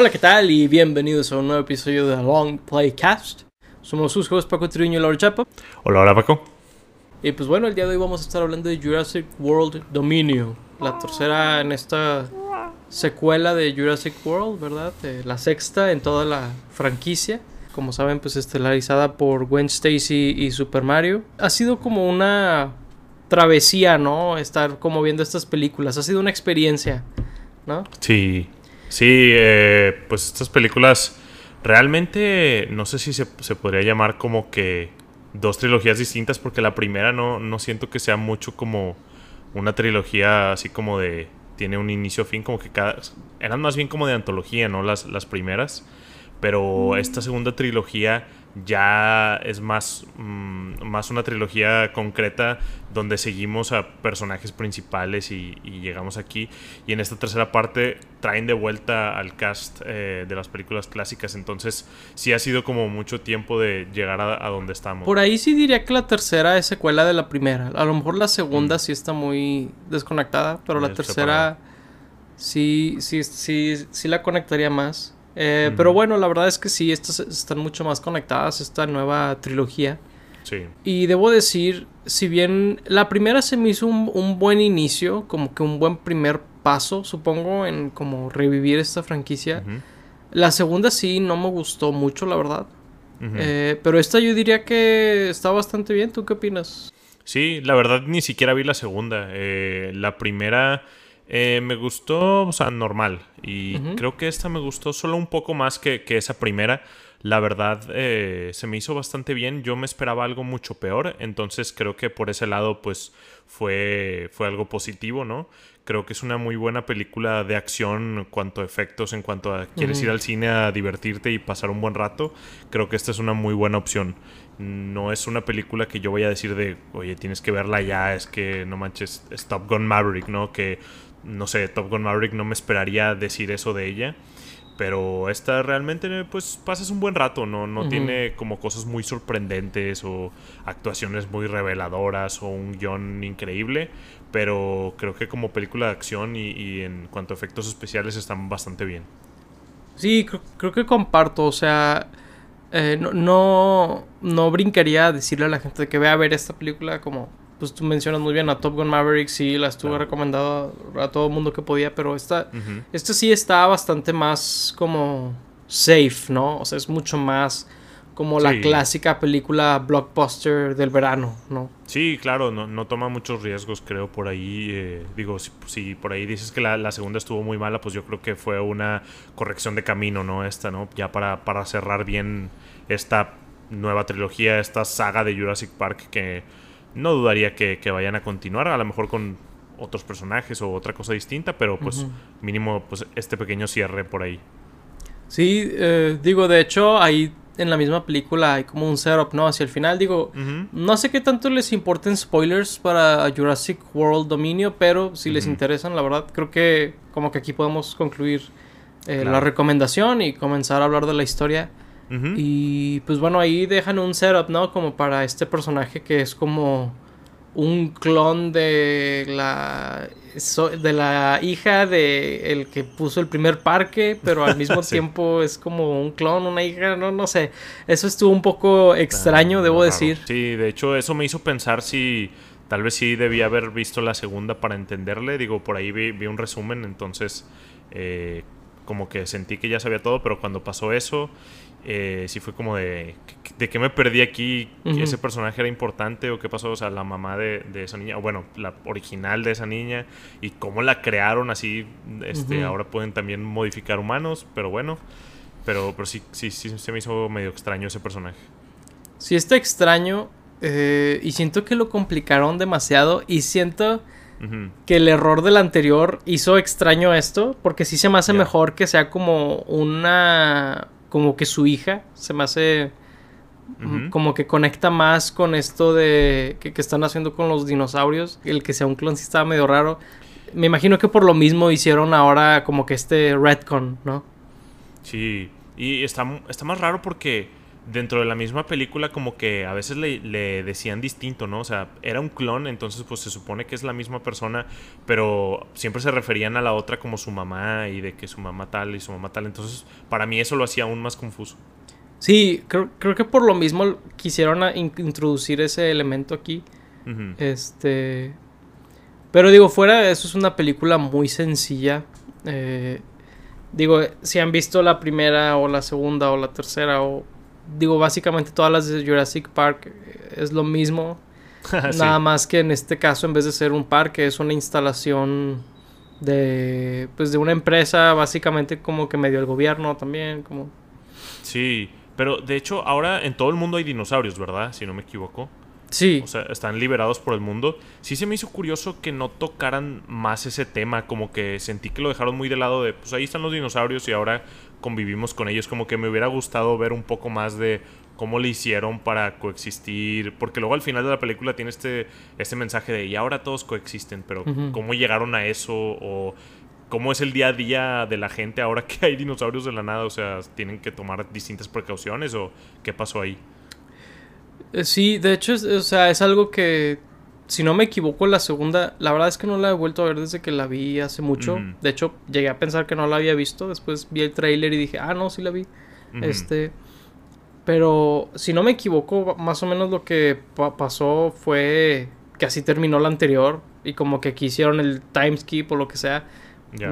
Hola, ¿qué tal? Y bienvenidos a un nuevo episodio de Long Playcast. Somos sus juegos Paco Triuño y Laura Chapa. Hola, hola Paco. Y pues bueno, el día de hoy vamos a estar hablando de Jurassic World Dominion. La tercera en esta secuela de Jurassic World, ¿verdad? Eh, la sexta en toda la franquicia. Como saben, pues estelarizada por Gwen Stacy y Super Mario. Ha sido como una travesía, ¿no? Estar como viendo estas películas. Ha sido una experiencia, ¿no? Sí, sí, eh, pues estas películas realmente no sé si se, se, podría llamar como que dos trilogías distintas porque la primera no, no siento que sea mucho como una trilogía así como de tiene un inicio fin como que cada eran más bien como de antología no las, las primeras pero esta segunda trilogía ya es más, mm, más una trilogía concreta donde seguimos a personajes principales y, y, llegamos aquí. Y en esta tercera parte traen de vuelta al cast eh, de las películas clásicas. Entonces sí ha sido como mucho tiempo de llegar a, a, donde estamos. Por ahí sí diría que la tercera es secuela de la primera. A lo mejor la segunda mm. sí está muy desconectada, pero la tercera separada. sí, sí, sí, sí la conectaría más. Eh. Pero bueno, la verdad es que sí, estas están mucho más conectadas, esta nueva trilogía. Sí. Y debo decir, si bien la primera se me hizo un, un, buen inicio, como que un buen primer paso, supongo, en como revivir esta franquicia. Uh -huh. La segunda sí no me gustó mucho, la verdad. Uh -huh. eh, pero esta yo diría que está bastante bien. ¿Tú qué opinas? Sí, la verdad ni siquiera vi la segunda. Eh, la primera... Eh, me gustó, o sea, normal. Y uh -huh. creo que esta me gustó solo un poco más que, que esa primera. La verdad, eh, se me hizo bastante bien. Yo me esperaba algo mucho peor. Entonces creo que por ese lado, pues, fue, fue algo positivo, ¿no? Creo que es una muy buena película de acción en cuanto a efectos, en cuanto a quieres uh -huh. ir al cine a divertirte y pasar un buen rato. Creo que esta es una muy buena opción. No es una película que yo voy a decir de, oye, tienes que verla ya, es que no manches, es Top Gun Maverick, ¿no? Que no sé, Top Gun Maverick no me esperaría decir eso de ella. Pero esta realmente, pues, pasas un buen rato, ¿no? No uh -huh. tiene como cosas muy sorprendentes o actuaciones muy reveladoras o un guion increíble. Pero creo que como película de acción y, y en cuanto a efectos especiales están bastante bien. Sí, creo, creo que comparto, o sea... Eh, no, no, no brincaría a decirle a la gente que vea a ver esta película como pues tú mencionas muy bien a Top Gun Maverick, sí, la estuve claro. recomendado a todo el mundo que podía, pero esta, uh -huh. esta sí está bastante más como safe, ¿no? O sea, es mucho más como sí. la clásica película blockbuster del verano, ¿no? Sí, claro, no, no toma muchos riesgos, creo, por ahí. Eh, digo, si, si, por ahí dices que la, la, segunda estuvo muy mala, pues yo creo que fue una corrección de camino, ¿no? Esta, ¿no? Ya para, para cerrar bien esta nueva trilogía, esta saga de Jurassic Park que no dudaría que, que, vayan a continuar, a lo mejor con otros personajes o otra cosa distinta, pero pues uh -huh. mínimo pues este pequeño cierre por ahí. Sí, eh, digo, de hecho ahí en la misma película hay como un setup, ¿no? Hacia el final, digo, uh -huh. no sé qué tanto les importen spoilers para Jurassic World Dominio, pero si uh -huh. les interesan, la verdad, creo que como que aquí podemos concluir eh, claro. la recomendación y comenzar a hablar de la historia. Uh -huh. Y pues bueno, ahí dejan un setup, ¿no? Como para este personaje que es como un clon de la de la hija de el que puso el primer parque, pero al mismo sí. tiempo es como un clon, una hija, no no sé. Eso estuvo un poco extraño, ah, debo decir. Sí, de hecho eso me hizo pensar si tal vez sí debía haber visto la segunda para entenderle. Digo, por ahí vi, vi un resumen, entonces eh, como que sentí que ya sabía todo, pero cuando pasó eso eh, sí fue como de, de qué me perdí aquí, uh -huh. ese personaje era importante o qué pasó, o sea, la mamá de, de, esa niña, o bueno, la original de esa niña y cómo la crearon así, este, uh -huh. ahora pueden también modificar humanos, pero bueno, pero, pero sí, sí, sí se me hizo medio extraño ese personaje. Sí está extraño eh, y siento que lo complicaron demasiado y siento... Uh -huh. que el error del anterior hizo extraño esto, porque sí se me hace yeah. mejor que sea como una como que su hija se me hace uh -huh. como que conecta más con esto de que, que, están haciendo con los dinosaurios. El que sea un clon sí estaba medio raro. Me imagino que por lo mismo hicieron ahora como que este retcon, ¿no? Sí, y está, está más raro porque dentro de la misma película como que a veces le, le, decían distinto, ¿no? O sea, era un clon, entonces pues se supone que es la misma persona, pero siempre se referían a la otra como su mamá y de que su mamá tal y su mamá tal. Entonces, para mí eso lo hacía aún más confuso. Sí, creo, creo que por lo mismo quisieron introducir ese elemento aquí. Este. Pero digo, fuera de eso, es una película muy sencilla. Eh, digo, si han visto la primera o la segunda o la tercera o digo, básicamente todas las de Jurassic Park eh, es lo mismo. Nada más que en este caso, en vez de ser un parque, es una instalación de, pues, de una empresa, básicamente como que medio el gobierno también, como... Sí, pero de hecho ahora en todo el mundo hay dinosaurios, ¿verdad? Si no me equivoco. Sí. O sea, están liberados por el mundo. Sí se me hizo curioso que no tocaran más ese tema, como que sentí que lo dejaron muy de lado de, pues ahí están los dinosaurios y ahora convivimos con ellos. Como que me hubiera gustado ver un poco más de cómo le hicieron para coexistir, porque luego al final de la película tiene este, este mensaje de, y ahora todos coexisten, pero cómo llegaron a eso o cómo es el día a día de la gente ahora que hay dinosaurios de la nada, o sea, tienen que tomar distintas precauciones o qué pasó ahí. Eh, sí, de hecho, es, o sea, es algo que, si no me equivoco, la segunda, la verdad es que no la he vuelto a ver desde que la vi hace mucho. De hecho, llegué a pensar que no la había visto. Después vi el tráiler y dije, ah, no, sí la vi. Este, pero si no me equivoco, más o menos lo que pasó fue que así terminó la anterior y como que aquí hicieron el time skip o lo que sea.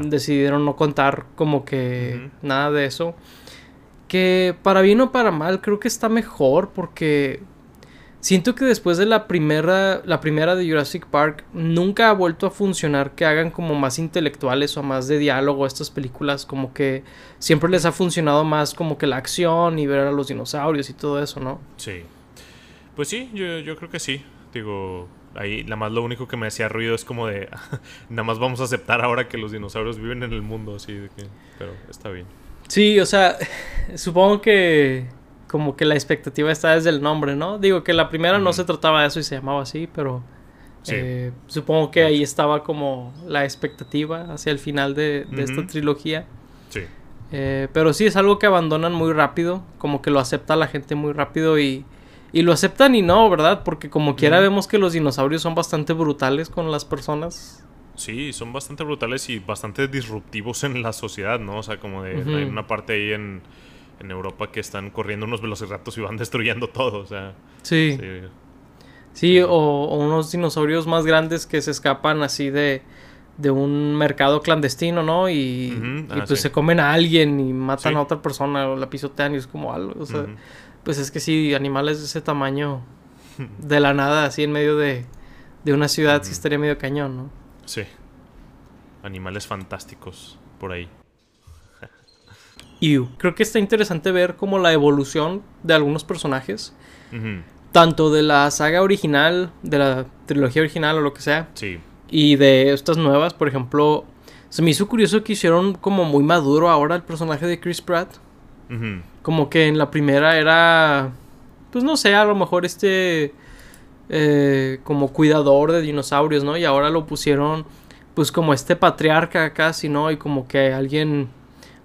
Decidieron no contar como que nada de eso. Que para bien o para mal creo que está mejor porque Siento que después de la primera, la primera de Jurassic Park, nunca ha vuelto a funcionar que hagan como más intelectuales o más de diálogo estas películas, como que siempre les ha funcionado más como que la acción y ver a los dinosaurios y todo eso, ¿no? Sí. Pues sí, yo, yo creo que sí. Digo, ahí nada más lo único que me hacía ruido es como de, nada más vamos a aceptar ahora que los dinosaurios viven en el mundo, así de que, pero está bien. Sí, o sea, supongo que como que la expectativa está desde el nombre, ¿no? Digo que la primera no se trataba de eso y se llamaba así, pero eh, supongo que ahí estaba como la expectativa hacia el final de, esta trilogía. Sí. Eh, pero sí es algo que abandonan muy rápido, como que lo acepta la gente muy rápido y, y lo aceptan y no, ¿verdad? Porque como quiera vemos que los dinosaurios son bastante brutales con las personas. Sí, son bastante brutales y bastante disruptivos en la sociedad, ¿no? O sea, como de hay una parte ahí en en Europa que están corriendo unos velociraptors y van destruyendo todo, o sea. Sí. Sí, o, unos dinosaurios más grandes que se escapan así de, de un mercado clandestino, ¿no? Y, ah, pues se comen a alguien y matan a otra persona o la pisotean y es como algo, o sea, pues es que sí, animales de ese tamaño, de la nada, así en medio de, de una ciudad, sí estaría medio cañón, ¿no? Sí. Animales fantásticos por ahí. Creo que está interesante ver como la evolución de algunos personajes. Tanto de la saga original, de la trilogía original o lo que sea. Sí. Y de estas nuevas, por ejemplo. Se me hizo curioso que hicieron como muy maduro ahora el personaje de Chris Pratt. Como que en la primera era. Pues no sé, a lo mejor este. Eh, como cuidador de dinosaurios, ¿no? Y ahora lo pusieron. Pues como este patriarca casi, ¿no? Y como que alguien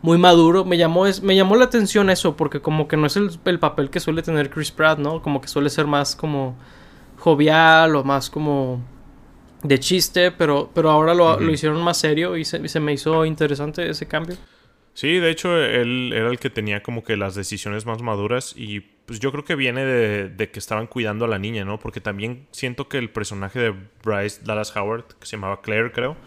muy maduro. Me llamó, es, me llamó la atención eso, porque como que no es el, papel que suele tener Chris Pratt, ¿no? Como que suele ser más como jovial o más como de chiste, pero, pero ahora lo, hicieron más serio y se, me hizo interesante ese cambio. Sí, de hecho él era el que tenía como que las decisiones más maduras y pues yo creo que viene de, que estaban cuidando a la niña, ¿no? Porque también siento que el personaje de Bryce Dallas Howard, que se llamaba Claire creo,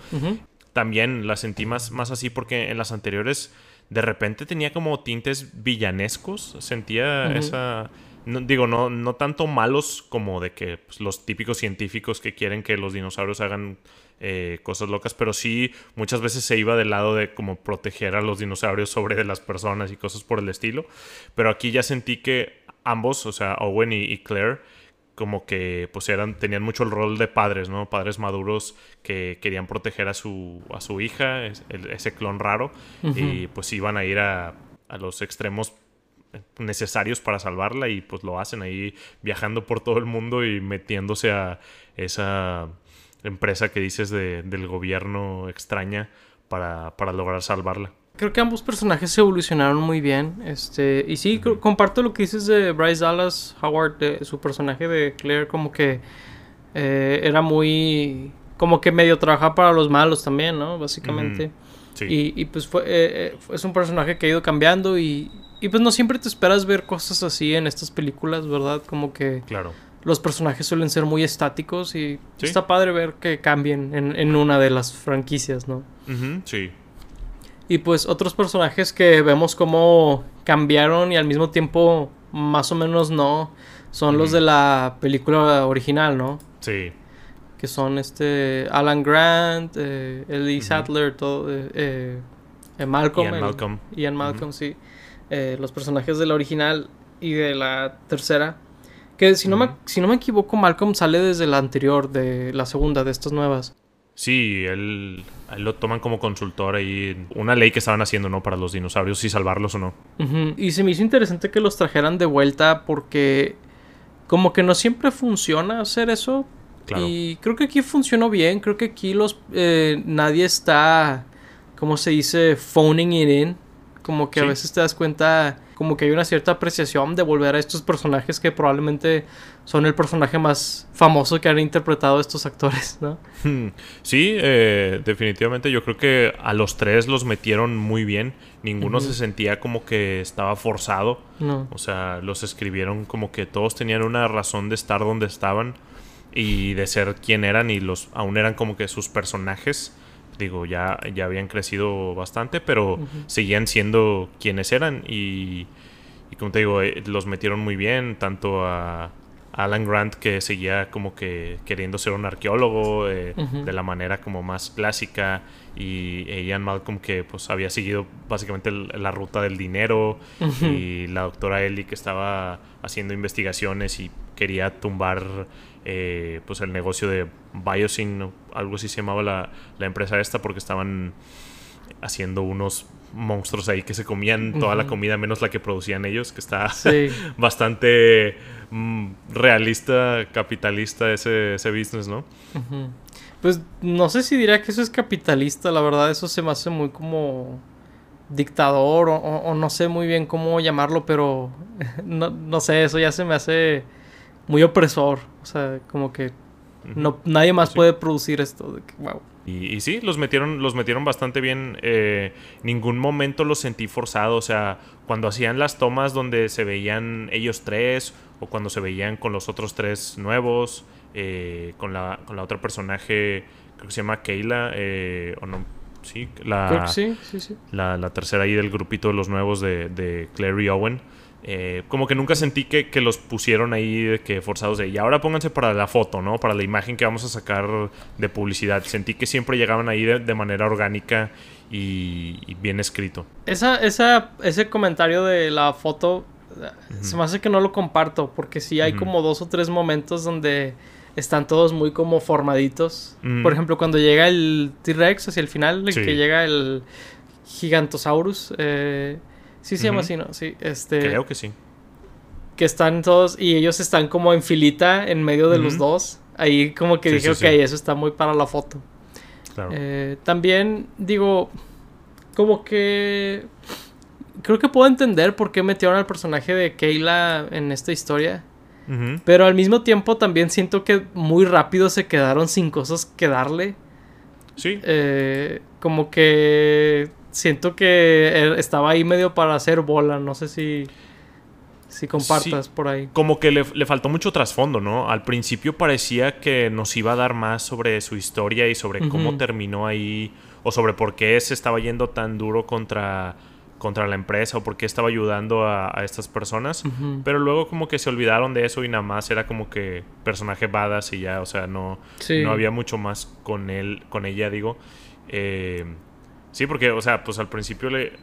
también la sentí más, más así porque en las anteriores de repente tenía como tintes villanescos. Sentía esa. digo, no, no tanto malos como de que pues, los típicos científicos que quieren que los dinosaurios hagan eh, cosas locas, pero sí muchas veces se iba del lado de como proteger a los dinosaurios sobre de las personas y cosas por el estilo. Pero aquí ya sentí que ambos, o sea, Owen y Claire, como que pues eran tenían mucho el rol de padres, ¿no? Padres maduros que querían proteger a su a su hija, ese clon raro y pues iban a ir a, a los extremos necesarios para salvarla y pues lo hacen ahí viajando por todo el mundo y metiéndose a esa empresa que dices de, del gobierno extraña para, para lograr salvarla. Creo que ambos personajes se evolucionaron muy bien. Este, y sí, comparto lo que dices de Bryce Dallas Howard, de su personaje de Claire, como que eh, era muy. como que medio trabajaba para los malos también, ¿no? Básicamente. sí. y, pues fue, eh, eh, es un personaje que ha ido cambiando y, y pues no siempre te esperas ver cosas así en estas películas, ¿verdad? Como que. Claro los personajes suelen ser muy estáticos y está padre ver que cambien en, una de las franquicias, ¿no? sí. Y pues otros personajes que vemos como cambiaron y al mismo tiempo más o menos no, son los de la película original, ¿no? Sí. Que son este Alan Grant, eh, Ellie Sattler, todo, eh, eh, Malcolm. Ian Malcolm. Ian Malcolm, sí. los personajes de la original y de la tercera que si no, me, si no me equivoco, Malcolm sale desde la anterior, de la segunda, de estas nuevas. Sí, él, lo toman como consultor ahí. Una ley que estaban haciendo, ¿no? Para los dinosaurios, si salvarlos o no. Y se me hizo interesante que los trajeran de vuelta porque como que no siempre funciona hacer eso. Y creo que aquí funcionó bien. Creo que aquí los eh, nadie está, ¿cómo se dice? Phoning it in. Como que a veces te das cuenta como que hay una cierta apreciación de volver a estos personajes que probablemente son el personaje más famoso que han interpretado estos actores, ¿no? Hmm. Sí, eh, definitivamente yo creo que a los tres los metieron muy bien. Ninguno se sentía como que estaba forzado. No. O sea, los escribieron como que todos tenían una razón de estar donde estaban y de ser quien eran y los aún eran como que sus personajes digo, ya, ya habían crecido bastante, pero seguían siendo quienes eran y, y como te digo, eh, los metieron muy bien, tanto a Alan Grant que seguía como que queriendo ser un arqueólogo eh, de la manera como más clásica y Ian Malcolm que pues había seguido básicamente la ruta del dinero y la doctora Ellie que estaba haciendo investigaciones y quería tumbar eh, pues el negocio de Biosyn, algo así se llamaba la, empresa esta, porque estaban haciendo unos monstruos ahí que se comían toda la comida menos la que producían ellos, que está bastante mm, realista, capitalista ese, ese business, ¿no? Pues no sé si diría que eso es capitalista, la verdad eso se me hace muy como dictador o, no sé muy bien cómo llamarlo, pero no, no sé, eso ya se me hace muy opresor. O sea, como que no, nadie más puede producir esto. De que, wow. Y, sí, los metieron, los metieron bastante bien. Eh, ningún momento los sentí forzado. O sea, cuando hacían las tomas donde se veían ellos tres, o cuando se veían con los otros tres nuevos, eh, con, la, con la otra personaje, creo que se llama Kayla, eh, o no, sí, la, sí, sí, sí. La, la, tercera ahí del grupito de los nuevos de, de Clary y Owen. Eh, como que nunca sentí que, los pusieron ahí de que forzados de y ahora pónganse para la foto, ¿no? Para la imagen que vamos a sacar de publicidad. Sentí que siempre llegaban ahí de, manera orgánica y, bien escrito. Esa, esa, ese comentario de la foto se me hace que no lo comparto porque sí hay como dos o tres momentos donde están todos muy como formaditos. Por ejemplo, cuando llega el T-Rex hacia el final, el que llega el Gigantosaurus. Eh, Sí se llama así, ¿no? Sí, este... Creo que sí. Que están todos y ellos están como en filita en medio de los dos. Ahí como que dije, ok, eso está muy para la foto. Claro. Eh, también digo, como que... Creo que puedo entender por qué metieron al personaje de Kayla en esta historia. Pero al mismo tiempo también siento que muy rápido se quedaron sin cosas que darle. Sí. Eh, como que siento que estaba ahí medio para hacer bola. No sé si. Si compartas por ahí. Como que le, faltó mucho trasfondo, ¿no? Al principio parecía que nos iba a dar más sobre su historia y sobre cómo terminó ahí. O sobre por qué se estaba yendo tan duro contra, contra la empresa o por qué estaba ayudando a, estas personas. Pero luego como que se olvidaron de eso y nada más era como que personaje badass y ya, o sea, no, no había mucho más con él, con ella, digo. Eh, Sí, porque, o sea, pues al principio le.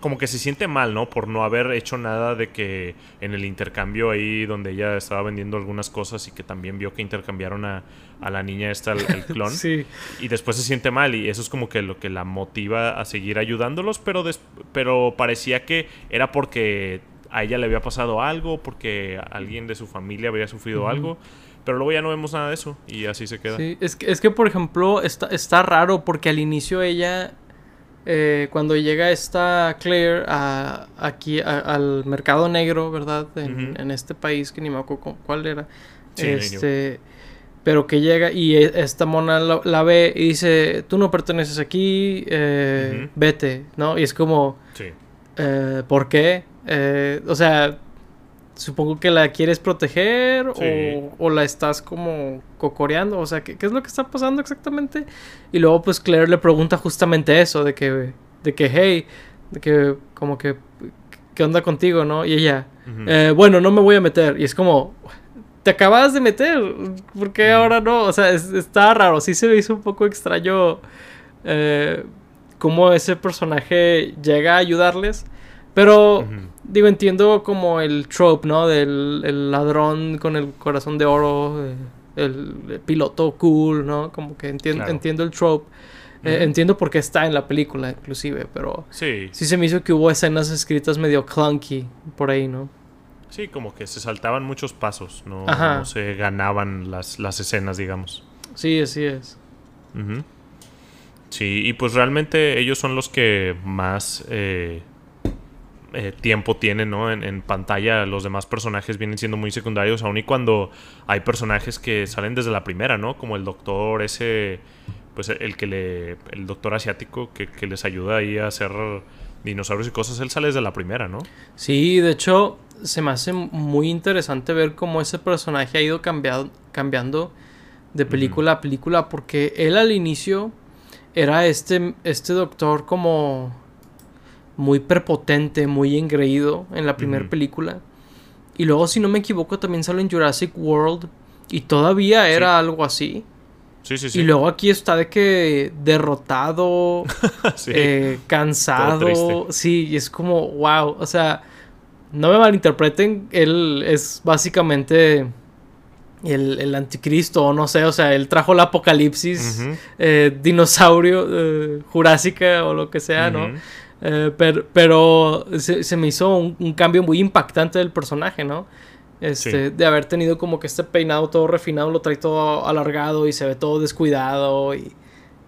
como que se siente mal, ¿no? Por no haber hecho nada de que en el intercambio ahí donde ella estaba vendiendo algunas cosas y que también vio que intercambiaron a, la niña esta, el, clon. sí. Y después se siente mal y eso es como que lo que la motiva a seguir ayudándolos, pero, pero parecía que era porque a ella le había pasado algo, porque alguien de su familia había sufrido algo. Pero luego ya no vemos nada de eso y así se queda. Sí, es que, es que por ejemplo, está, está raro porque al inicio ella eh, cuando llega esta Claire a, aquí al mercado negro, ¿verdad? En, este país que ni me acuerdo cuál era. este, pero que llega y e, esta mona la, ve y dice, tú no perteneces aquí, eh, vete, ¿no? Y es como, sí. eh, ¿por qué? Eh, o sea, supongo que la quieres proteger o, o, la estás como cocoreando, o sea, ¿qué, ¿qué, es lo que está pasando exactamente? Y luego pues Claire le pregunta justamente eso, de que, de que, hey, de que como que, ¿qué onda contigo, no? Y ella, eh, bueno, no me voy a meter. Y es como, te acabas de meter, ¿por qué ahora no? O sea, está raro, sí se me hizo un poco extraño eh, cómo ese personaje llega a ayudarles. Pero, digo, entiendo como el trope, ¿no? Del ladrón con el corazón de oro, eh, el, piloto cool, ¿no? Como que entiendo, entiendo el trope. Eh, entiendo por qué está en la película, inclusive, pero sí. sí se me hizo que hubo escenas escritas medio clunky por ahí, ¿no? Sí, como que se saltaban muchos pasos, no, se ganaban las, escenas, digamos. Sí, así es. Sí, y pues realmente ellos son los que más eh, eh, tiempo tienen ¿no? En, pantalla. Los demás personajes vienen siendo muy secundarios, aun y cuando hay personajes que salen desde la primera, ¿no? Como el doctor ese, pues el que le, el doctor asiático que, que les ayuda ahí a hacer dinosaurios y cosas, él sale desde la primera, ¿no? Sí, de hecho, se me hace muy interesante ver cómo ese personaje ha ido cambiando de película a película, porque él al inicio era este, este doctor como muy prepotente, muy engreído en la primera película. Y luego, si no me equivoco, también sale en Jurassic World y todavía era algo así. Sí, sí, sí. Y luego aquí está de que derrotado, eh, cansado. Sí, y es como, wow. O sea, no me malinterpreten, él es básicamente el, anticristo, o no sé, o sea, él trajo la apocalipsis, eh, dinosaurio, eh, jurásica o lo que sea, ¿no? Pero, pero se, me hizo un, cambio muy impactante del personaje, ¿no? Este, de haber tenido como que este peinado todo refinado, lo trae todo alargado y se ve todo descuidado y,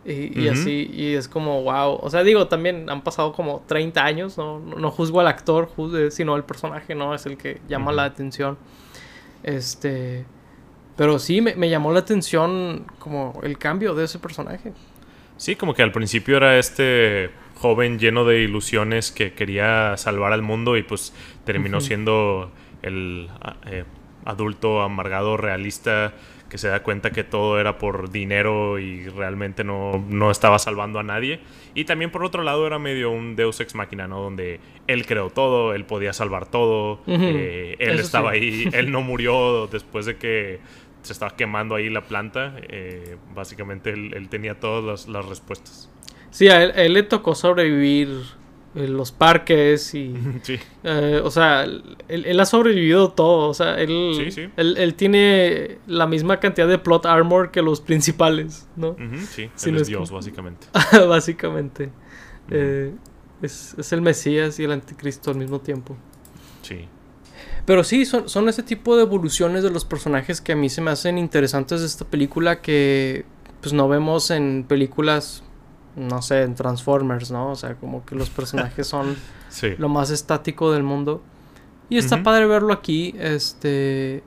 y, así, y es como, wow. O sea, digo, también han pasado como 30 años, no, no, juzgo al actor, sino el personaje, ¿no? Es el que llama la atención. Este. Pero sí, me, me, llamó la atención como el cambio de ese personaje. Sí, como que al principio era este joven lleno de ilusiones que quería salvar al mundo y pues terminó siendo el eh, adulto amargado realista que se da cuenta que todo era por dinero y realmente no, no, estaba salvando a nadie. Y también por otro lado era medio un Deus ex máquina, ¿no? Donde él creó todo, él podía salvar todo, eh, él estaba ahí, él no murió después de que se estaba quemando ahí la planta. Eh, básicamente él, tenía todas las, respuestas. Sí, a él, le tocó sobrevivir los parques y... Sí. Eh, o sea, él, ha sobrevivido todo. O sea, él, él, tiene la misma cantidad de plot armor que los principales, ¿no? sí, él es Dios, básicamente. básicamente. Eh, es, es, el Mesías y el Anticristo al mismo tiempo. Sí. Pero sí, son, son ese tipo de evoluciones de los personajes que a mí se me hacen interesantes de esta película que pues no vemos en películas no sé, en Transformers, ¿no? O sea, como que los personajes son lo más estático del mundo. Y está padre verlo aquí. Este.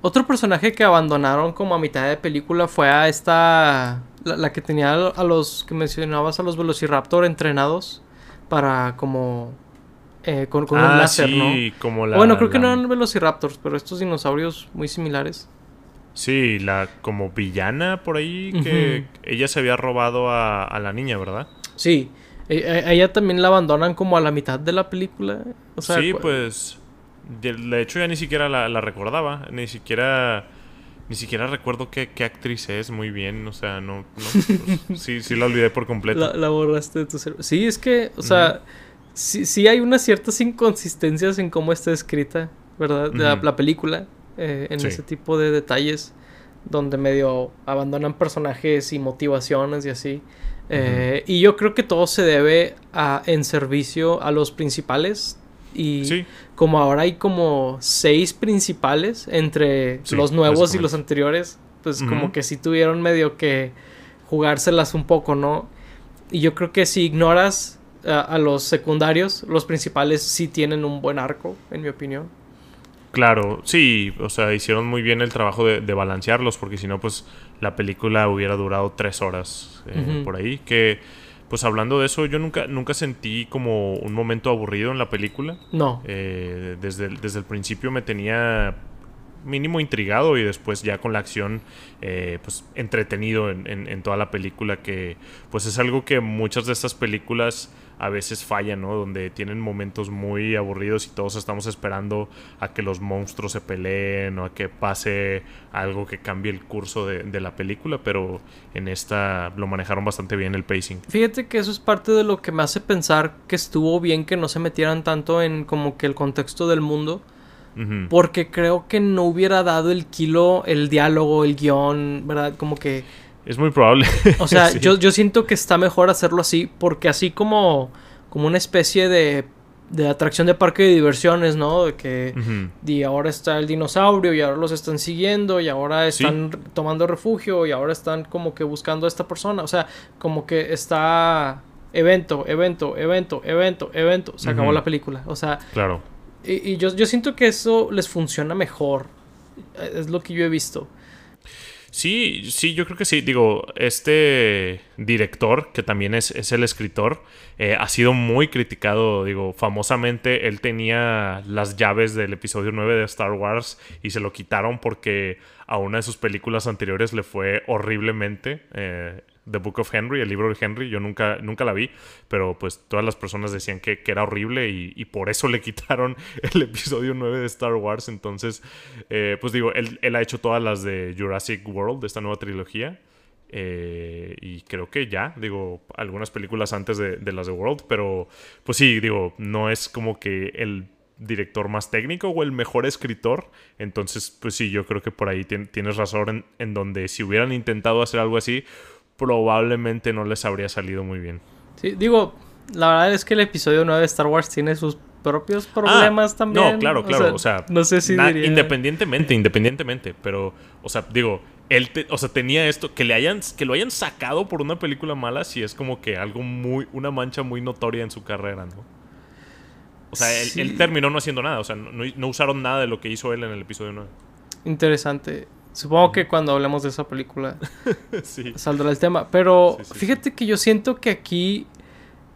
Otro personaje que abandonaron como a mitad de película fue a esta. La, que tenía a los que mencionabas, a los Velociraptor entrenados para como. Eh, con, un ah, láser, ¿no? Como bueno, creo que no eran Velociraptors, pero estos dinosaurios muy similares. Sí, la como villana por ahí que ella se había robado a, la niña, ¿verdad? Sí, e, e, ella también la abandonan como a la mitad de la película. sí, pues de hecho ya ni siquiera la, recordaba, ni siquiera ni siquiera recuerdo qué, actriz es muy bien, o sea, no, pues, sí, sí la olvidé por completo. La, borraste de tu cerebro. Sí, es que, o sea, sí, sí, hay unas ciertas inconsistencias en cómo está escrita, ¿verdad? la, película. Eh, en ese tipo de detalles donde medio abandonan personajes y motivaciones y así. Eh, y yo creo que todo se debe a, en servicio a los principales. Y como ahora hay como seis principales entre los nuevos y los anteriores, pues como que sí tuvieron medio que jugárselas un poco, ¿no? y yo creo que si ignoras a los secundarios, los principales sí tienen un buen arco, en mi opinión. Claro, sí, o sea, hicieron muy bien el trabajo de, balancearlos, porque si no, pues la película hubiera durado tres horas eh, por ahí. Que, pues hablando de eso, yo nunca, nunca sentí como un momento aburrido en la película. No. Eh, desde, desde el principio me tenía mínimo intrigado y después ya con la acción eh, pues entretenido en, toda la película que pues es algo que muchas de estas películas a veces fallan, ¿no? Donde tienen momentos muy aburridos y todos estamos esperando a que los monstruos se peleen o a que pase algo que cambie el curso de, de la película, pero en esta lo manejaron bastante bien el pacing. Fíjate que eso es parte de lo que me hace pensar que estuvo bien que no se metieran tanto en como que el contexto del mundo porque creo que no hubiera dado el kilo, el diálogo, el guion, ¿verdad? Como que... Es muy probable. O sea, yo, yo siento que está mejor hacerlo así, porque así como, como una especie de, de atracción de parque de diversiones, ¿no? De que y ahora está el dinosaurio y ahora los están siguiendo y ahora están tomando refugio y ahora están como que buscando a esta persona. O sea, como que está evento, evento, evento, evento, evento. Se acabó la película. O sea, claro y, yo, yo siento que eso les funciona mejor. Es lo que yo he visto. Sí, sí, yo creo que sí. Digo, este director, que también es, es el escritor, eh, ha sido muy criticado. Digo, famosamente él tenía las llaves del episodio 9 de Star Wars y se lo quitaron porque a una de sus películas anteriores le fue horriblemente. Eh, The Book of Henry, el libro de Henry, yo nunca, nunca la vi, pero pues todas las personas decían que, era horrible y, por eso le quitaron el episodio 9 de Star Wars. Entonces, eh, pues digo, él, ha hecho todas las de Jurassic World, de esta nueva trilogía. Eh, y creo que ya, digo, algunas películas antes de, las de World, pero pues sí, digo, no es como que el director más técnico o el mejor escritor. Entonces, pues sí, yo creo que por ahí tienes razón en, en donde si hubieran intentado hacer algo así, probablemente no les habría salido muy bien. Sí, digo, la verdad es que el episodio 9 de Star Wars tiene sus propios problemas ah, también. No, claro, claro. O sea, no sé si independientemente, independientemente, pero, o sea, digo, él, o sea, tenía esto que le hayan, que lo hayan sacado por una película mala, si es como que algo muy, una mancha muy notoria en su carrera, ¿no? O sea, él, terminó no haciendo nada, o sea, no, no, usaron nada de lo que hizo él en el episodio 9. Interesante. Supongo que cuando hablemos de esa película saldrá el tema. Pero fíjate que yo siento que aquí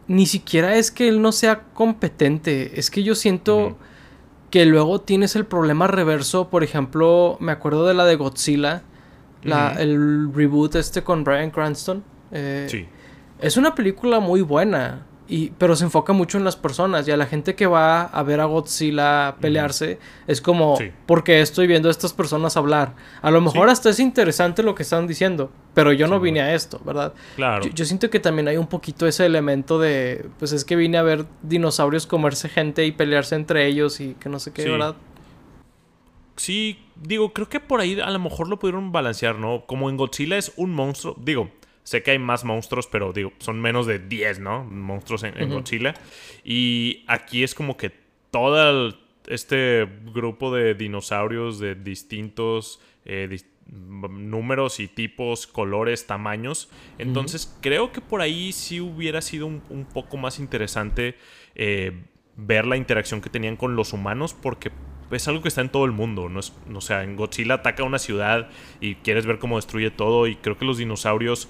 ni siquiera es que él no sea competente. Es que yo siento que luego tienes el problema reverso. Por ejemplo, me acuerdo de la de Godzilla. la, el reboot este con Brian Cranston. Eh, sí. Es una película muy buena pero se enfoca mucho en las personas y a la gente que va a ver a Godzilla pelearse es como porque estoy viendo a estas personas hablar a lo mejor hasta es interesante lo que están diciendo pero yo no vine a esto verdad claro. Yo, siento que también hay un poquito ese elemento de pues es que vine a ver dinosaurios comerse gente y pelearse entre ellos y que no sé qué verdad sí digo creo que por ahí a lo mejor lo pudieron balancear no como en Godzilla es un monstruo digo Sé que hay más monstruos, pero digo, son menos de 10, ¿no? Monstruos en, Godzilla. Y aquí es como que todo este grupo de dinosaurios de distintos eh, números y tipos, colores, tamaños. Entonces creo que por ahí sí hubiera sido un, poco más interesante eh, ver la interacción que tenían con los humanos porque es algo que está en todo el mundo. No es, o sea, en Godzilla ataca una ciudad y quieres ver cómo destruye todo. Y creo que los dinosaurios,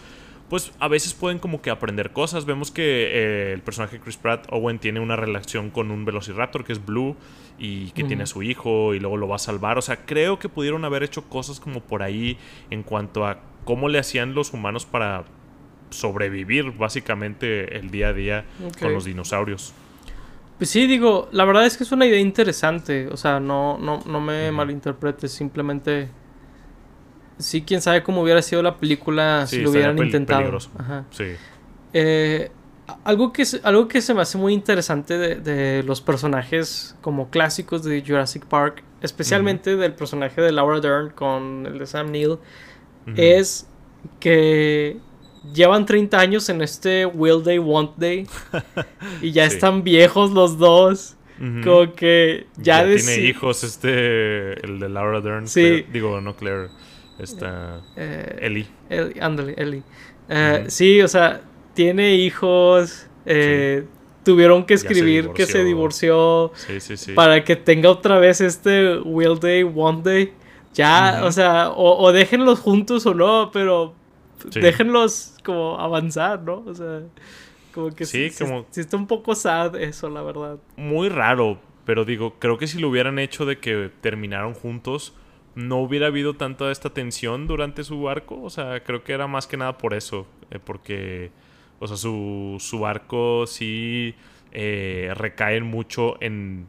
pues a veces pueden como que aprender cosas. Vemos que eh, el personaje Chris Pratt, Owen, tiene una relación con un Velociraptor que es Blue y que tiene a su hijo y luego lo va a salvar. O sea, creo que pudieron haber hecho cosas como por ahí en cuanto a cómo le hacían los humanos para sobrevivir básicamente el día a día con los dinosaurios. Pues sí, digo, la verdad es que es una idea interesante. O sea, no, no, no me malinterpretes, simplemente. Sí, quién sabe cómo hubiera sido la película si lo hubieran intentado. Ajá. Sí. Eh, algo, que, algo que se me hace muy interesante de, los personajes como clásicos de Jurassic Park, especialmente del personaje de Laura Dern con el de Sam Neill, es que llevan 30 años en este Will They, Won't They. y ya están viejos los dos. Como que ya, tiene hijos este, el de Laura Dern. Sí. digo, no Claire. Esta... Eh, Ellie. Ellie. Ándale, Ellie. Eh, sí, o sea, tiene hijos, eh, tuvieron que escribir que se divorció para que tenga otra vez este Will Day, One Day. Ya, o sea, o, déjenlos juntos o no, pero déjenlos como avanzar, ¿no? O sea, como que sí, como... sí está un poco sad eso, la verdad. Muy raro, pero digo, creo que si lo hubieran hecho de que terminaron juntos, no hubiera habido tanta esta tensión durante su arco. O sea, creo que era más que nada por eso. Eh, porque, o sea, su, su arco sí eh, recae mucho en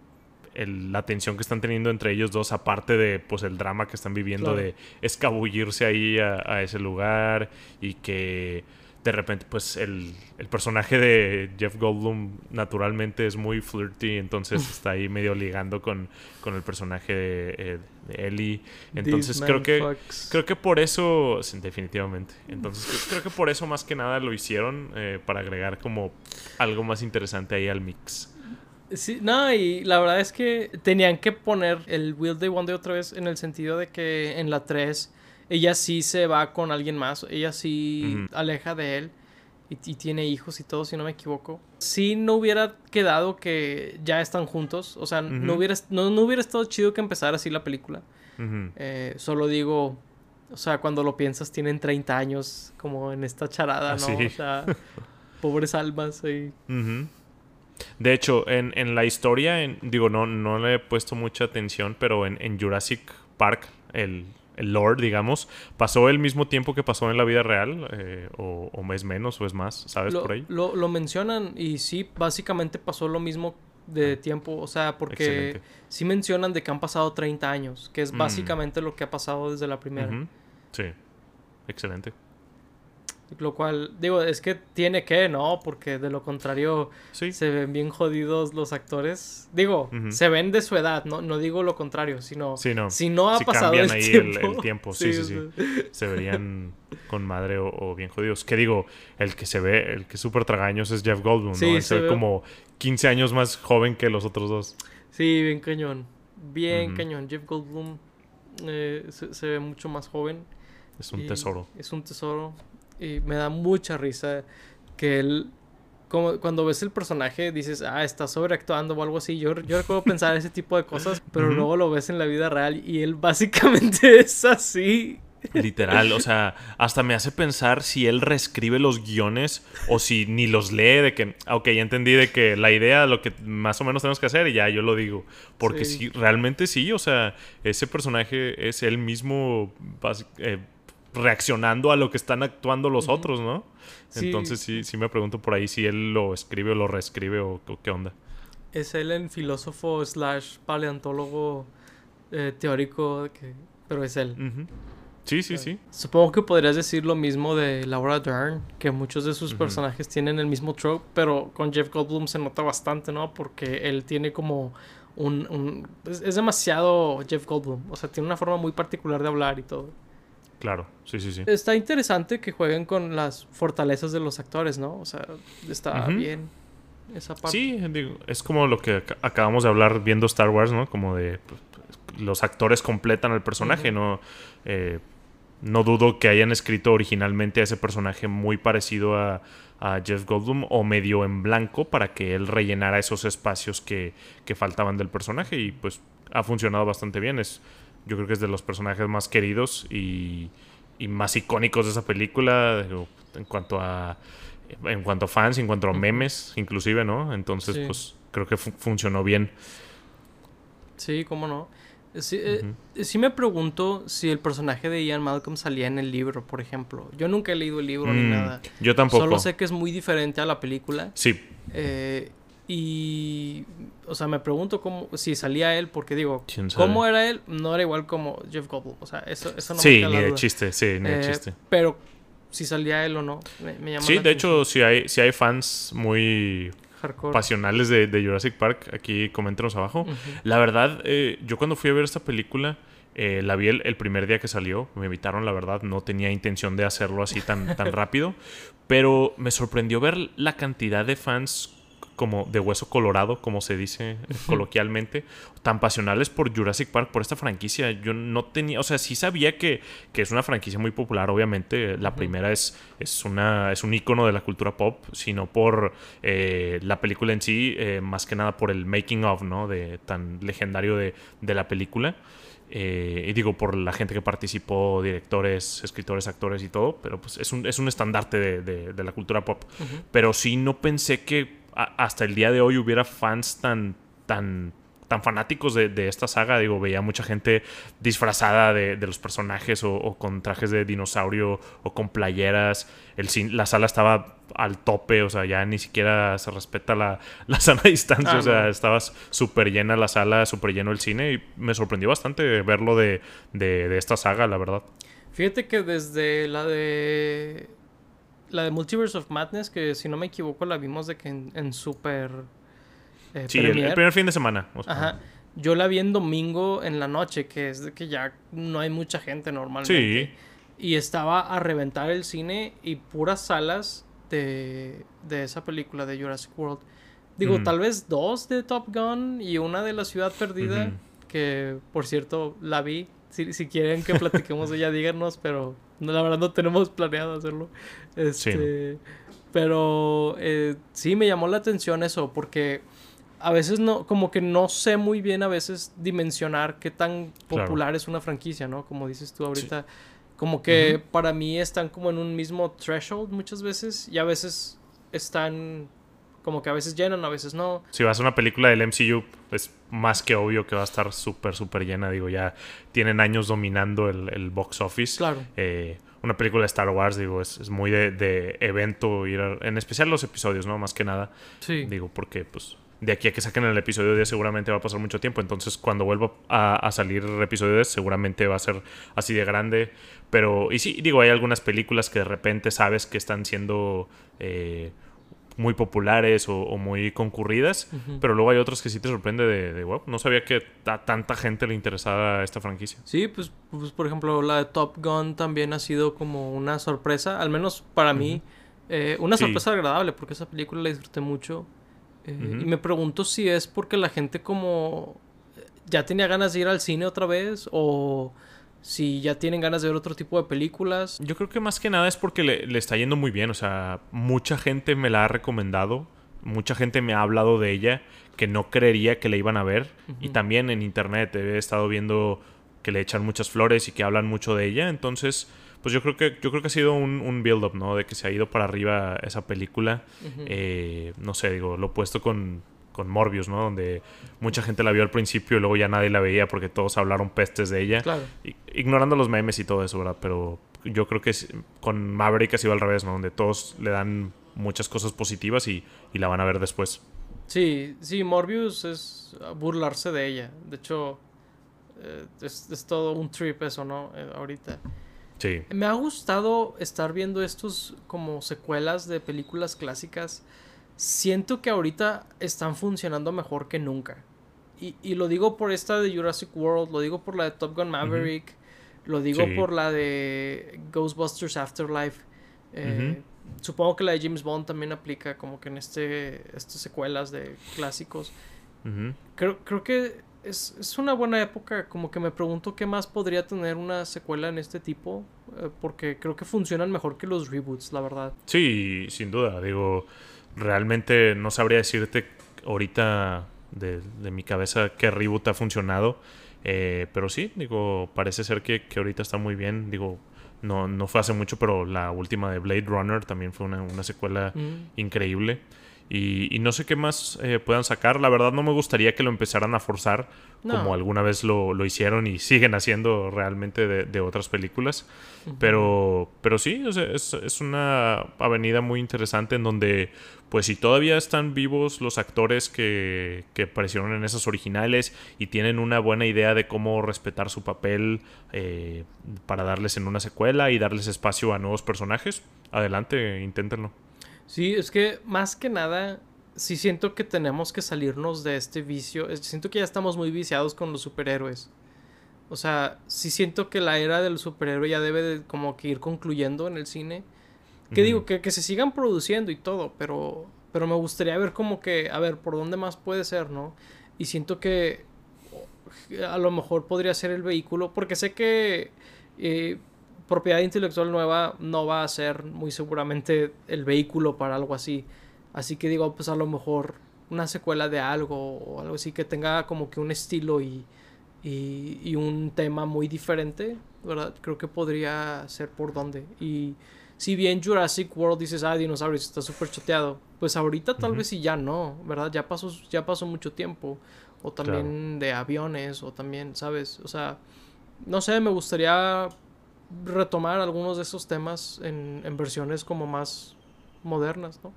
la tensión que están teniendo entre ellos dos, aparte de pues el drama que están viviendo de escabullirse ahí a ese lugar y que de repente, pues el, personaje de Jeff Goldblum naturalmente es muy flirty, entonces está ahí medio ligando con, con el personaje de, eh, Ellie. Entonces creo que creo que por eso, definitivamente. Entonces creo que por eso más que nada lo hicieron eh, para agregar como algo más interesante ahí al mix. Sí, no, y la verdad es que tenían que poner el Will Day One Day otra vez en el sentido de que en la 3 ella sí se va con alguien más, ella sí aleja de él y, tiene hijos y todo, si no me equivoco. Si no hubiera quedado que ya están juntos, o sea, no, hubiera, no, hubiera estado chido que empezara así la película. Eh, solo digo, o sea, cuando lo piensas, tienen 30 años, como en esta charada, ¿no? O sea, pobres almas ahí. De hecho, en, en la historia, digo, no, no le he puesto mucha atención, pero en, en Jurassic Park, el el Lord, digamos, pasó el mismo tiempo que pasó en la vida real, eh, o, o, es menos o es más, ¿sabes lo, por ahí? Lo, lo, mencionan y sí, básicamente pasó lo mismo de tiempo, o sea, porque sí mencionan de que han pasado 30 años, que es mm. básicamente lo que ha pasado desde la primera. Sí, excelente. Lo cual, digo, es que tiene que, ¿no? Porque de lo contrario se ven bien jodidos los actores. Digo, se ven de su edad, no, no digo lo contrario, sino si no ha pasado el ahí tiempo. El, tiempo. Sí, sí, sí, Se verían con madre o, bien jodidos. Que digo, el que se ve, el que es súper tragaños es Jeff Goldblum, ¿no? se, ve como 15 años más joven que los otros dos. Sí, bien cañón. Bien cañón. Jeff Goldblum eh, se, ve mucho más joven. Es un tesoro. Es un tesoro y me da mucha risa que él, como cuando ves el personaje dices, ah, está sobreactuando o algo así. Yo, yo recuerdo pensar ese tipo de cosas, pero luego lo ves en la vida real y él básicamente es así. Literal, o sea, hasta me hace pensar si él reescribe los guiones o si ni los lee de que, ok, ya entendí de que la idea, lo que más o menos tenemos que hacer y ya yo lo digo. Porque sí, realmente sí, o sea, ese personaje es él mismo eh, reaccionando a lo que están actuando los otros, ¿no? Entonces sí, sí me pregunto por ahí si él lo escribe o lo reescribe o, qué onda. Es él en filósofo slash paleontólogo eh, teórico, pero es él. Sí, sí, sí. Supongo que podrías decir lo mismo de Laura Dern, que muchos de sus personajes tienen el mismo trope, pero con Jeff Goldblum se nota bastante, ¿no? Porque él tiene como un... es demasiado Jeff Goldblum, o sea, tiene una forma muy particular de hablar y todo. Claro, sí, sí, sí. Está interesante que jueguen con las fortalezas de los actores, ¿no? O sea, está bien esa parte. Sí, es como lo que acabamos de hablar viendo Star Wars, ¿no? Como de pues, los actores completan al personaje, ¿no? Eh, no dudo que hayan escrito originalmente a ese personaje muy parecido a, a, Jeff Goldblum o medio en blanco para que él rellenara esos espacios que, que faltaban del personaje y pues ha funcionado bastante bien. Es, yo creo que es de los personajes más queridos y, más icónicos de esa película en cuanto a en cuanto a fans, en cuanto a memes, inclusive, ¿no? Entonces, pues creo que funcionó bien. Sí, cómo no. Sí, eh, sí, me pregunto si el personaje de Ian Malcolm salía en el libro, por ejemplo. Yo nunca he leído el libro ni mm, nada. Yo tampoco. Solo sé que es muy diferente a la película. Sí. Eh, y, o sea, me pregunto cómo, si salía él, porque digo, ¿cómo era él? No era igual como Jeff Goldblum. O sea, eso, eso no sí, me Sí, ni de chiste, sí, ni de eh, chiste. Pero si salía él o no, me, me Sí, de hecho, si hay, si hay fans muy pasionales de, Jurassic Park, aquí coméntenos abajo. La verdad, eh, yo cuando fui a ver esta película, eh, la vi el, el, primer día que salió, me invitaron, la verdad, no tenía intención de hacerlo así tan, tan rápido, pero me sorprendió ver la cantidad de fans como de hueso colorado, como se dice coloquialmente, tan pasionales por Jurassic Park, por esta franquicia. Yo no tenía, o sea, sí sabía que, que es una franquicia muy popular, obviamente. La primera es, es, una, es un icono de la cultura pop, sino por eh, la película en sí, eh, más que nada por el making of, ¿no? De, tan legendario de, de la película. Eh, y digo, por la gente que participó, directores, escritores, actores y todo, pero pues es un, es un estandarte de, de, la cultura pop. Pero sí no pensé que hasta el día de hoy hubiera fans tan, tan tan fanáticos de, esta saga. Digo, veía mucha gente disfrazada de, los personajes o, con trajes de dinosaurio o con playeras. El, la sala estaba al tope, o sea, ya ni siquiera se respeta la, la sana distancia. Ah, o sea, estaba súper llena la sala, súper lleno el cine y me sorprendió bastante verlo de, de esta saga, la verdad. Fíjate que desde la de la de Multiverse of Madness, que si no me equivoco la vimos de que en, en Super eh, sí, el, primer fin de semana. Ajá. Yo la vi en domingo en la noche, que es de que ya no hay mucha gente normalmente. Sí. Y estaba a reventar el cine y puras salas de, de esa película de Jurassic World. Digo, tal vez dos de Top Gun y una de La Ciudad Perdida, que por cierto la vi. Si, si quieren que platiquemos de ella, díganos, pero la verdad no tenemos planeado hacerlo. Este, Pero eh, sí me llamó la atención eso, porque a veces no, como que no sé muy bien a veces dimensionar qué tan popular es una franquicia, ¿no? Como dices tú ahorita, como que para mí están como en un mismo threshold muchas veces y a veces están como que a veces llenan, a veces no. Si vas a una película del MCU, es más que obvio que va a estar súper, súper llena. Digo, ya tienen años dominando el, box office. Claro. Eh, una película de Star Wars, digo, es, muy de, de, evento, ir en especial los episodios, ¿no? Más que nada. Sí. Digo, porque pues de aquí a que saquen el episodio 10 seguramente va a pasar mucho tiempo. Entonces, cuando vuelva a, salir el episodio 10, seguramente va a ser así de grande. Pero, y sí, digo, hay algunas películas que de repente sabes que están siendo eh, muy populares o, muy concurridas. Pero luego hay otras que sí te sorprende de, wow, no sabía que a tanta gente le interesaba esta franquicia. Sí, pues, pues por ejemplo, la de Top Gun también ha sido como una sorpresa, al menos para mí. Eh, una sorpresa agradable porque esa película la disfruté mucho. Eh, y me pregunto si es porque la gente como ya tenía ganas de ir al cine otra vez o si ya tienen ganas de ver otro tipo de películas. Yo creo que más que nada es porque le, está yendo muy bien. O sea, mucha gente me la ha recomendado. Mucha gente me ha hablado de ella que no creería que la iban a ver. Y también en internet he estado viendo que le echan muchas flores y que hablan mucho de ella. Entonces, pues yo creo que yo creo que ha sido un, un build-up, ¿no? De que se ha ido para arriba esa película. Eh, no sé, digo, lo he puesto con, con Morbius, ¿no? Donde mucha gente la vio al principio y luego ya nadie la veía porque todos hablaron pestes de ella. Claro. Ignorando los memes y todo eso, ¿verdad? Pero yo creo que con Maverick ha sido al revés, ¿no? Donde todos le dan muchas cosas positivas y, y la van a ver después. Sí, sí, Morbius es burlarse de ella. De hecho, eh, es, es, todo un trip eso, ¿no? Eh, ahorita. Me ha gustado estar viendo estos como secuelas de películas clásicas. Siento que ahorita están funcionando mejor que nunca. Y, lo digo por esta de Jurassic World, lo digo por la de Top Gun Maverick, lo digo por la de Ghostbusters Afterlife. Eh, supongo que la de James Bond también aplica como que en este estas secuelas de clásicos. creo, creo que es, es, una buena época. Como que me pregunto qué más podría tener una secuela en este tipo. Eh, porque creo que funcionan mejor que los reboots, la verdad. Sí, sin duda. Digo, realmente no sabría decirte ahorita de, de mi cabeza qué reboot ha funcionado. Eh, pero sí, digo, parece ser que, que, ahorita está muy bien. Digo, no, no fue hace mucho, pero la última de Blade Runner también fue una, una secuela mm. increíble. Y, no sé qué más eh, puedan sacar. La verdad no me gustaría que lo empezaran a forzar como alguna vez lo, hicieron y siguen haciendo realmente de, otras películas. pero, pero sí, es, una avenida muy interesante en donde, pues si todavía están vivos los actores que, que aparecieron en esas originales y tienen una buena idea de cómo respetar su papel eh, para darles en una secuela y darles espacio a nuevos personajes, adelante, inténtenlo. Sí, es que más que nada, sí siento que tenemos que salirnos de este vicio. Siento que ya estamos muy viciados con los superhéroes. O sea, sí siento que la era del superhéroe ya debe de como que ir concluyendo en el cine. Que digo, que, que, se sigan produciendo y todo, pero pero me gustaría ver como que, a ver, por dónde más puede ser, ¿no? Y siento que a lo mejor podría ser el vehículo, porque sé que eh, propiedad intelectual nueva no va a ser muy seguramente el vehículo para algo así. Así que digo, pues a lo mejor una secuela de algo o algo así que tenga como que un estilo y, y, un tema muy diferente, ¿verdad? Creo que podría ser por donde. Y si bien Jurassic World dices, ah, dinosaurios, está súper choteado, pues ahorita tal vez sí ya no, ¿verdad? Ya pasó, ya pasó mucho tiempo. O también de aviones, o también, ¿sabes? O sea, no sé, me gustaría retomar algunos de esos temas en, en versiones como más modernas, ¿no?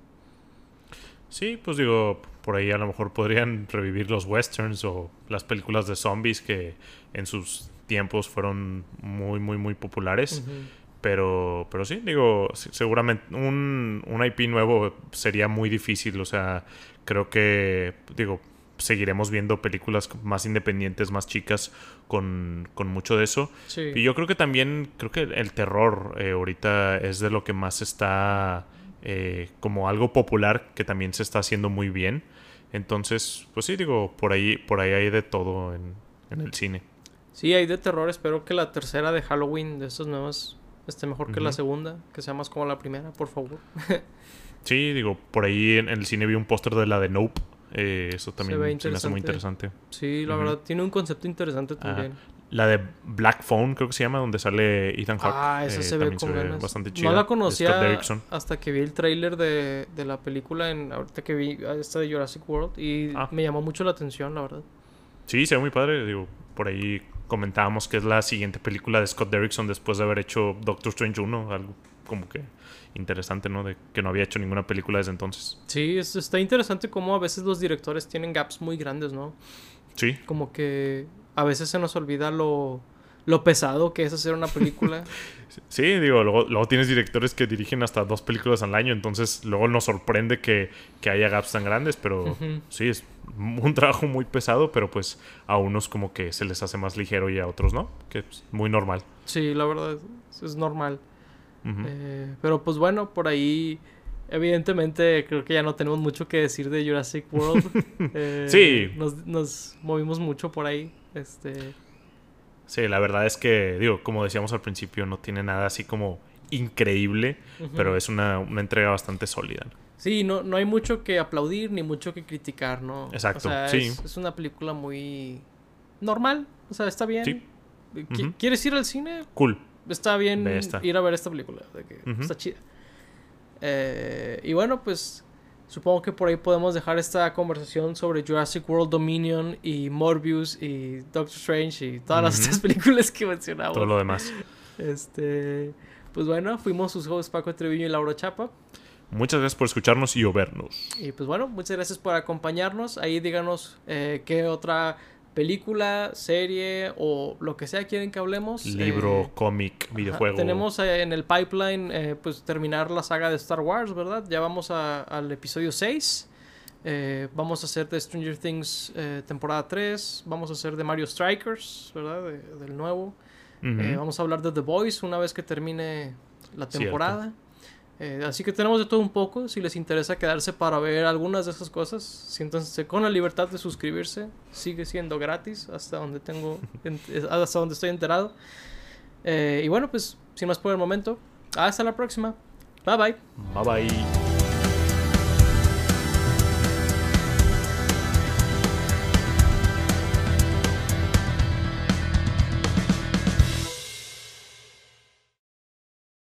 Sí, pues digo, por ahí a lo mejor podrían revivir los westerns o las películas de zombies que en sus tiempos fueron muy, muy, muy populares. Pero, pero sí, digo, seguramente un, un IP nuevo sería muy difícil. O sea, creo que, digo, seguiremos viendo películas más independientes, más chicas, con, con mucho de eso. Y yo creo que también, creo que el terror eh, ahorita es de lo que más está eh, como algo popular que también se está haciendo muy bien. Entonces, pues sí, digo, por ahí, por ahí hay de todo en, el cine. Sí, hay de terror. Espero que la tercera de Halloween de estos nuevos esté mejor que la segunda, que sea más como la primera, por favor. sí, digo, por ahí en, el cine vi un póster de la de Nope. Eh, eso también se, me hace muy interesante. Sí, la verdad, tiene un concepto interesante también. La de Black Phone, creo que se llama, donde sale Ethan Hawke. Ah, esa se, ve con ganas. bastante chida. No la conocía hasta que vi el tráiler de, de, la película, en, ahorita que vi esta de Jurassic World, y ah. me llamó mucho la atención, la verdad. Sí, se ve muy padre. Digo, por ahí comentábamos que es la siguiente película de Scott Derrickson después de haber hecho Doctor Strange 1, algo como que interesante, ¿no? De que no había hecho ninguna película desde entonces. Sí, está interesante cómo a veces los directores tienen gaps muy grandes, ¿no? Sí. Como que a veces se nos olvida lo, lo pesado que es hacer una película. sí, digo, luego, tienes directores que dirigen hasta dos películas al año, entonces luego nos sorprende que, haya gaps tan grandes, pero sí, es un trabajo muy pesado, pero pues a unos como que se les hace más ligero y a otros no, que es muy normal. Sí, la verdad, es normal. Eh, pero pues bueno, por ahí... Evidentemente, creo que ya no tenemos mucho que decir de Jurassic World. Eh, sí. Nos, nos movimos mucho por ahí. Este. Sí, la verdad es que, digo, como decíamos al principio, no tiene nada así como increíble, pero es una, entrega bastante sólida. Sí, no, no hay mucho que aplaudir ni mucho que criticar, ¿no? Exacto, sí. Es, una película muy normal, o sea, está bien. ¿Quieres ir al cine? Cool. Está bien ir a ver esta película, está chida. Eh, y bueno, pues Supongo que por ahí podemos dejar esta conversación sobre Jurassic World Dominion y Morbius y Doctor Strange y todas las otras películas que mencionamos. Todo lo demás. Este, pues bueno, fuimos sus hosts Paco Treviño y Laura Chapa. Muchas gracias por escucharnos y o vernos. Y pues bueno, muchas gracias por acompañarnos. Ahí díganos eh, qué otra película, serie o lo que sea quieren que hablemos. Libro, eh, cómic, videojuego. tenemos eh, en el pipeline eh, pues terminar la saga de Star Wars, ¿verdad? Ya vamos al episodio 6. vamos a hacer de Stranger Things temporada 3. Vamos a hacer de Mario Strikers, ¿verdad? del nuevo. vamos a hablar de The Voice una vez que termine la temporada. Eh, así que tenemos de todo un poco. Si les interesa quedarse para ver algunas de esas cosas, siéntanse con la libertad de suscribirse. Sigue siendo gratis hasta donde tengo, hasta donde estoy enterado. Eh, y bueno, pues sin más por el momento, hasta la próxima. Bye bye. Bye bye.